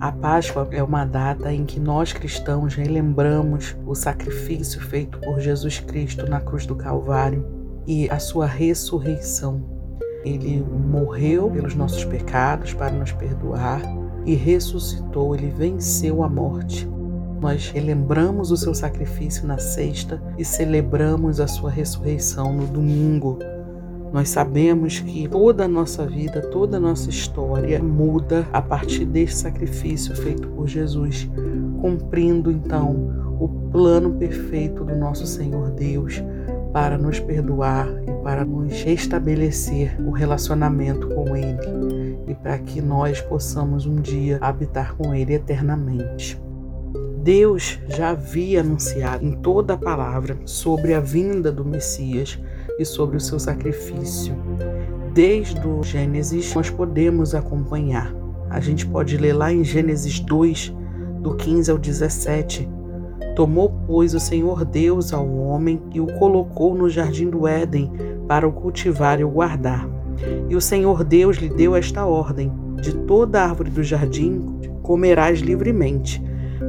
A Páscoa é uma data em que nós cristãos relembramos o sacrifício feito por Jesus Cristo na cruz do Calvário e a sua ressurreição. Ele morreu pelos nossos pecados para nos perdoar e ressuscitou, ele venceu a morte. Nós relembramos o seu sacrifício na sexta e celebramos a sua ressurreição no domingo, nós sabemos que toda a nossa vida, toda a nossa história muda a partir desse sacrifício feito por Jesus, cumprindo então o plano perfeito do nosso Senhor Deus para nos perdoar e para nos restabelecer o relacionamento com Ele e para que nós possamos um dia habitar com Ele eternamente. Deus já havia anunciado em toda a palavra sobre a vinda do Messias e sobre o seu sacrifício. Desde o Gênesis, nós podemos acompanhar. A gente pode ler lá em Gênesis 2, do 15 ao 17. Tomou, pois, o Senhor Deus ao homem e o colocou no jardim do Éden para o cultivar e o guardar. E o Senhor Deus lhe deu esta ordem: De toda árvore do jardim comerás livremente,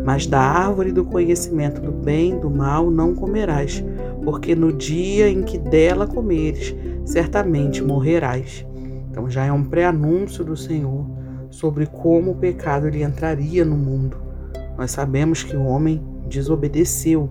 mas da árvore do conhecimento do bem e do mal não comerás, porque no dia em que dela comeres, certamente morrerás. Então já é um pré-anúncio do Senhor sobre como o pecado ele entraria no mundo. Nós sabemos que o homem desobedeceu.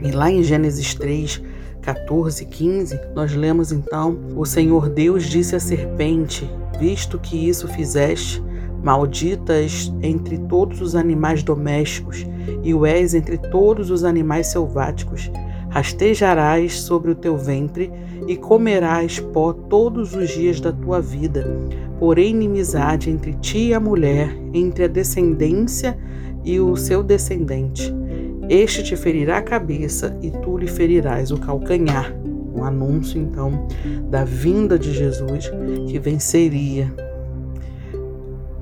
E lá em Gênesis 3, 14 e 15, nós lemos então: O Senhor Deus disse à serpente: Visto que isso fizeste, malditas entre todos os animais domésticos, e o és entre todos os animais selváticos rastejarás sobre o teu ventre e comerás pó todos os dias da tua vida. Porém, inimizade entre ti e a mulher, entre a descendência e o seu descendente. Este te ferirá a cabeça e tu lhe ferirás o calcanhar. Um anúncio, então, da vinda de Jesus que venceria.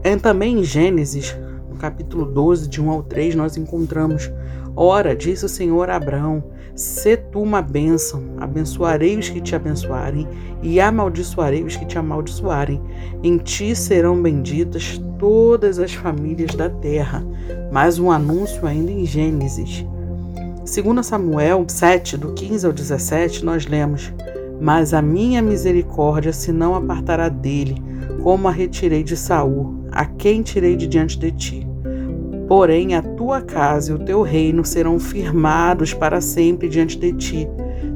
É também em Gênesis, no capítulo 12, de 1 ao 3, nós encontramos Ora, disse o Senhor a Abraão: Se tu uma bênção, abençoarei os que te abençoarem, e amaldiçoarei os que te amaldiçoarem. Em ti serão benditas todas as famílias da terra. Mais um anúncio ainda em Gênesis. Segundo Samuel 7, do 15 ao 17, nós lemos: Mas a minha misericórdia se não apartará dele, como a retirei de Saul, a quem tirei de diante de ti Porém, a tua casa e o teu reino serão firmados para sempre diante de ti.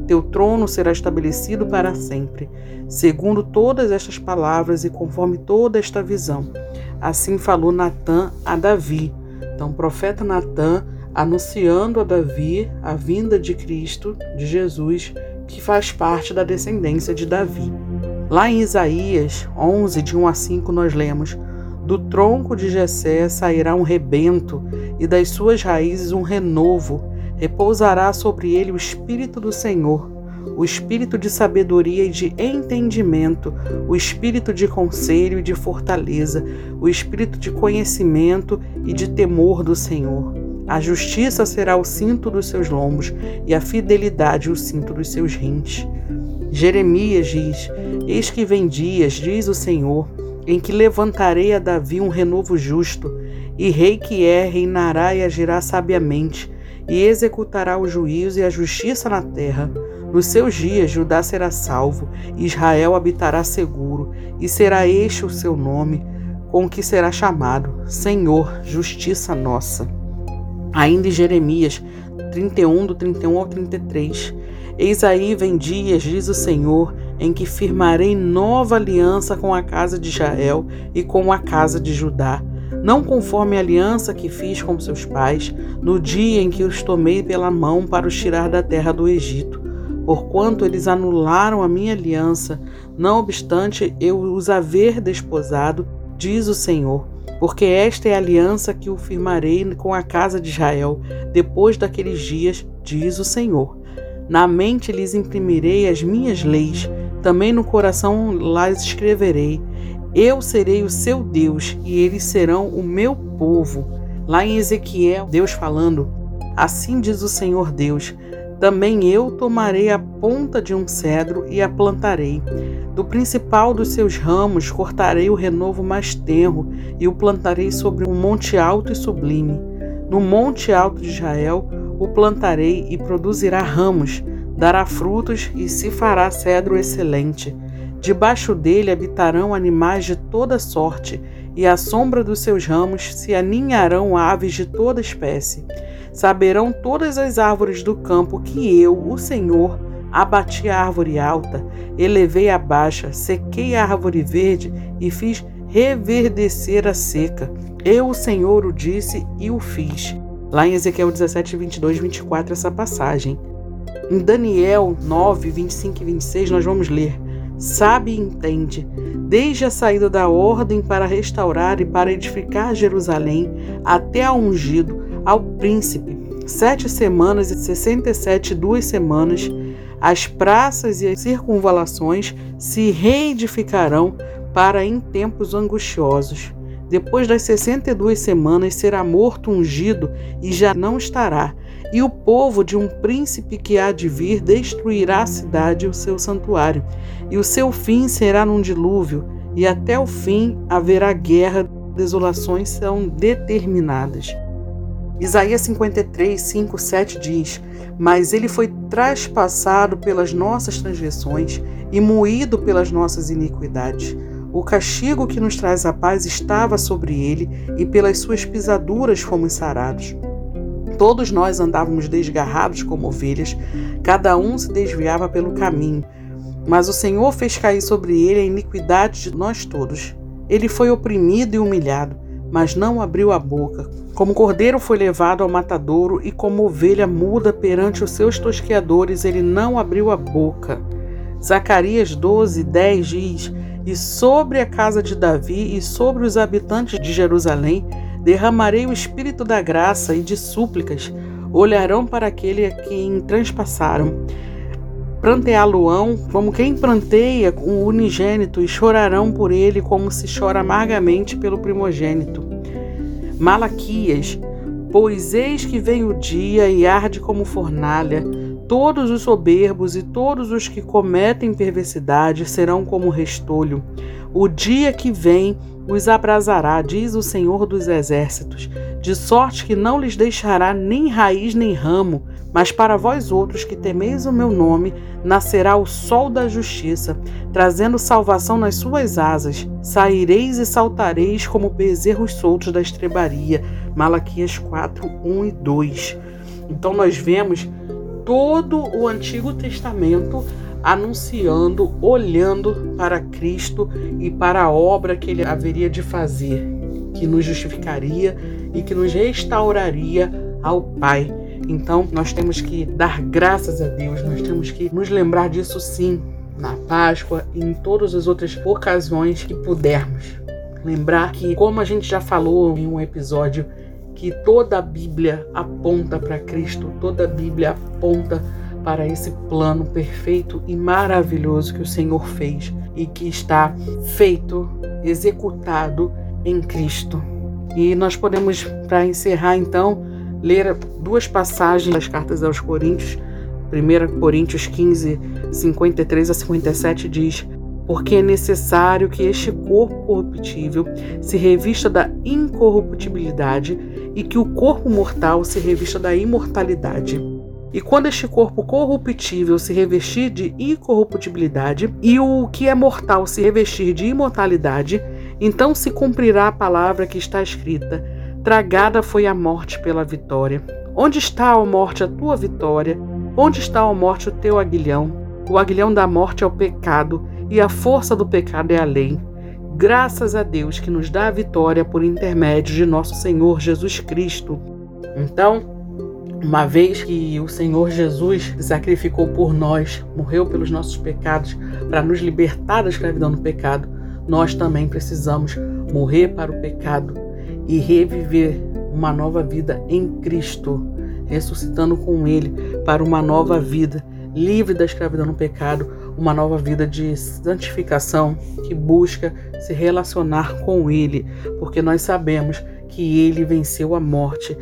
Teu trono será estabelecido para sempre, segundo todas estas palavras e conforme toda esta visão. Assim falou Natã a Davi. Então, o profeta Natã anunciando a Davi a vinda de Cristo, de Jesus, que faz parte da descendência de Davi. Lá em Isaías 11, de 1 a 5, nós lemos: do tronco de Jessé sairá um rebento, e das suas raízes um renovo. Repousará sobre ele o espírito do Senhor, o espírito de sabedoria e de entendimento, o espírito de conselho e de fortaleza, o espírito de conhecimento e de temor do Senhor. A justiça será o cinto dos seus lombos e a fidelidade o cinto dos seus rins. Jeremias diz: Eis que vem dias, diz o Senhor, em que levantarei a Davi um renovo justo, e rei que é reinará e agirá sabiamente, e executará o juízo e a justiça na terra. Nos seus dias Judá será salvo, Israel habitará seguro, e será este o seu nome, com que será chamado Senhor, justiça nossa. Ainda em Jeremias 31, do 31 ao 33. Eis aí vem dias, diz o Senhor, em que firmarei nova aliança com a casa de Israel e com a casa de Judá, não conforme a aliança que fiz com seus pais, no dia em que os tomei pela mão para os tirar da terra do Egito. Porquanto eles anularam a minha aliança, não obstante eu os haver desposado, diz o Senhor. Porque esta é a aliança que o firmarei com a casa de Israel, depois daqueles dias, diz o Senhor. Na mente lhes imprimirei as minhas leis, também no coração las escreverei. Eu serei o seu Deus e eles serão o meu povo. Lá em Ezequiel, Deus falando: Assim diz o Senhor Deus: Também eu tomarei a ponta de um cedro e a plantarei. Do principal dos seus ramos cortarei o renovo mais tenro e o plantarei sobre um monte alto e sublime. No monte alto de Israel o plantarei e produzirá ramos, dará frutos e se fará cedro excelente. Debaixo dele habitarão animais de toda sorte, e à sombra dos seus ramos se aninharão aves de toda espécie. Saberão todas as árvores do campo que eu, o Senhor, abati a árvore alta, elevei a baixa, sequei a árvore verde e fiz reverdecer a seca. Eu, o Senhor, o disse e o fiz. Lá em Ezequiel 17, 22, 24, essa passagem. Em Daniel 9, 25 e 26, nós vamos ler: Sabe e entende, desde a saída da ordem para restaurar e para edificar Jerusalém, até a ungido, ao príncipe, sete semanas e sessenta e sete duas semanas, as praças e as circunvalações se reedificarão para em tempos angustiosos. Depois das sessenta e duas semanas será morto ungido e já não estará. E o povo de um príncipe que há de vir destruirá a cidade e o seu santuário. E o seu fim será num dilúvio, e até o fim haverá guerra, desolações são determinadas. Isaías 53, 5, 7 diz: Mas ele foi traspassado pelas nossas transgressões e moído pelas nossas iniquidades. O castigo que nos traz a paz estava sobre ele, e pelas suas pisaduras fomos sarados. Todos nós andávamos desgarrados como ovelhas, cada um se desviava pelo caminho. Mas o Senhor fez cair sobre ele a iniquidade de nós todos. Ele foi oprimido e humilhado, mas não abriu a boca. Como cordeiro foi levado ao matadouro, e como ovelha muda perante os seus tosqueadores, ele não abriu a boca. Zacarias 12, 10 diz: E sobre a casa de Davi e sobre os habitantes de Jerusalém derramarei o espírito da graça e de súplicas, olharão para aquele a quem transpassaram. Pranteá-lo-ão como quem pranteia o unigênito, e chorarão por ele como se chora amargamente pelo primogênito. Malaquias, pois eis que vem o dia e arde como fornalha, todos os soberbos e todos os que cometem perversidade serão como restolho. O dia que vem os abrasará, diz o Senhor dos Exércitos, de sorte que não lhes deixará nem raiz nem ramo, mas para vós outros que temeis o meu nome, nascerá o sol da justiça, trazendo salvação nas suas asas. Saireis e saltareis como bezerros soltos da estrebaria. Malaquias 4, 1 e 2. Então nós vemos todo o Antigo Testamento anunciando, olhando para Cristo e para a obra que ele haveria de fazer, que nos justificaria e que nos restauraria ao Pai. Então, nós temos que dar graças a Deus, nós temos que nos lembrar disso sim, na Páscoa e em todas as outras ocasiões que pudermos. Lembrar que, como a gente já falou em um episódio, que toda a Bíblia aponta para Cristo, toda a Bíblia aponta para esse plano perfeito e maravilhoso que o Senhor fez e que está feito, executado em Cristo. E nós podemos, para encerrar então, ler duas passagens das cartas aos Coríntios. 1 Coríntios 15, 53 a 57 diz: Porque é necessário que este corpo corruptível se revista da incorruptibilidade e que o corpo mortal se revista da imortalidade. E quando este corpo corruptível se revestir de incorruptibilidade e o que é mortal se revestir de imortalidade, então se cumprirá a palavra que está escrita: Tragada foi a morte pela vitória. Onde está, a morte, a tua vitória? Onde está, a morte, o teu aguilhão? O aguilhão da morte é o pecado, e a força do pecado é a lei. Graças a Deus que nos dá a vitória por intermédio de nosso Senhor Jesus Cristo. Então, uma vez que o Senhor Jesus sacrificou por nós, morreu pelos nossos pecados, para nos libertar da escravidão do pecado, nós também precisamos morrer para o pecado e reviver uma nova vida em Cristo, ressuscitando com Ele para uma nova vida, livre da escravidão do pecado, uma nova vida de santificação que busca se relacionar com Ele, porque nós sabemos que Ele venceu a morte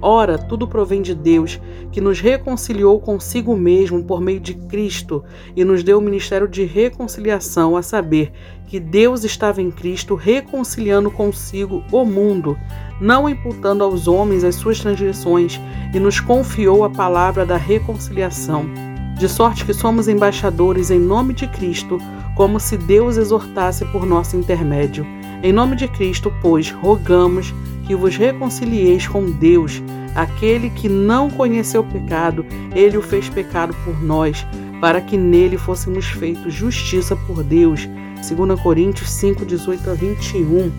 Ora, tudo provém de Deus, que nos reconciliou consigo mesmo por meio de Cristo e nos deu o ministério de reconciliação, a saber, que Deus estava em Cristo reconciliando consigo o mundo, não imputando aos homens as suas transgressões, e nos confiou a palavra da reconciliação. De sorte que somos embaixadores em nome de Cristo, como se Deus exortasse por nosso intermédio. Em nome de Cristo, pois, rogamos que vos reconcilieis com Deus. Aquele que não conheceu pecado, ele o fez pecado por nós, para que nele fôssemos feitos justiça por Deus. 2 Coríntios 5, 18 a 21.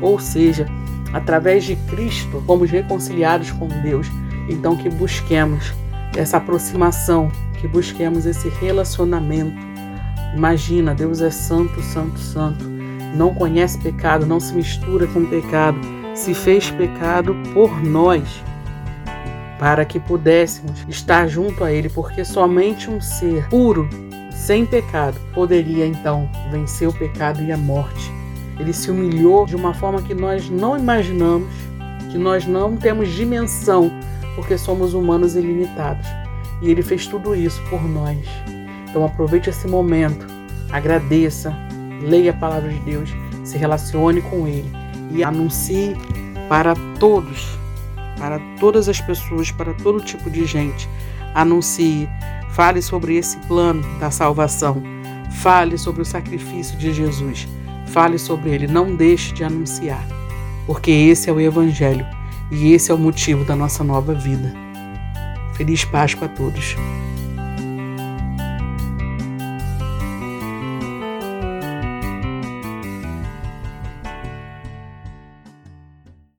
Ou seja, através de Cristo, fomos reconciliados com Deus. Então, que busquemos essa aproximação, que busquemos esse relacionamento. Imagina, Deus é santo, santo, santo. Não conhece pecado, não se mistura com pecado se fez pecado por nós, para que pudéssemos estar junto a Ele, porque somente um ser puro, sem pecado, poderia então vencer o pecado e a morte. Ele se humilhou de uma forma que nós não imaginamos, que nós não temos dimensão, porque somos humanos ilimitados. E ele fez tudo isso por nós. Então aproveite esse momento, agradeça, leia a palavra de Deus, se relacione com Ele e anuncie para todos, para todas as pessoas, para todo tipo de gente. Anuncie, fale sobre esse plano da salvação, fale sobre o sacrifício de Jesus, fale sobre ele, não deixe de anunciar, porque esse é o Evangelho e esse é o motivo da nossa nova vida. Feliz Páscoa a todos.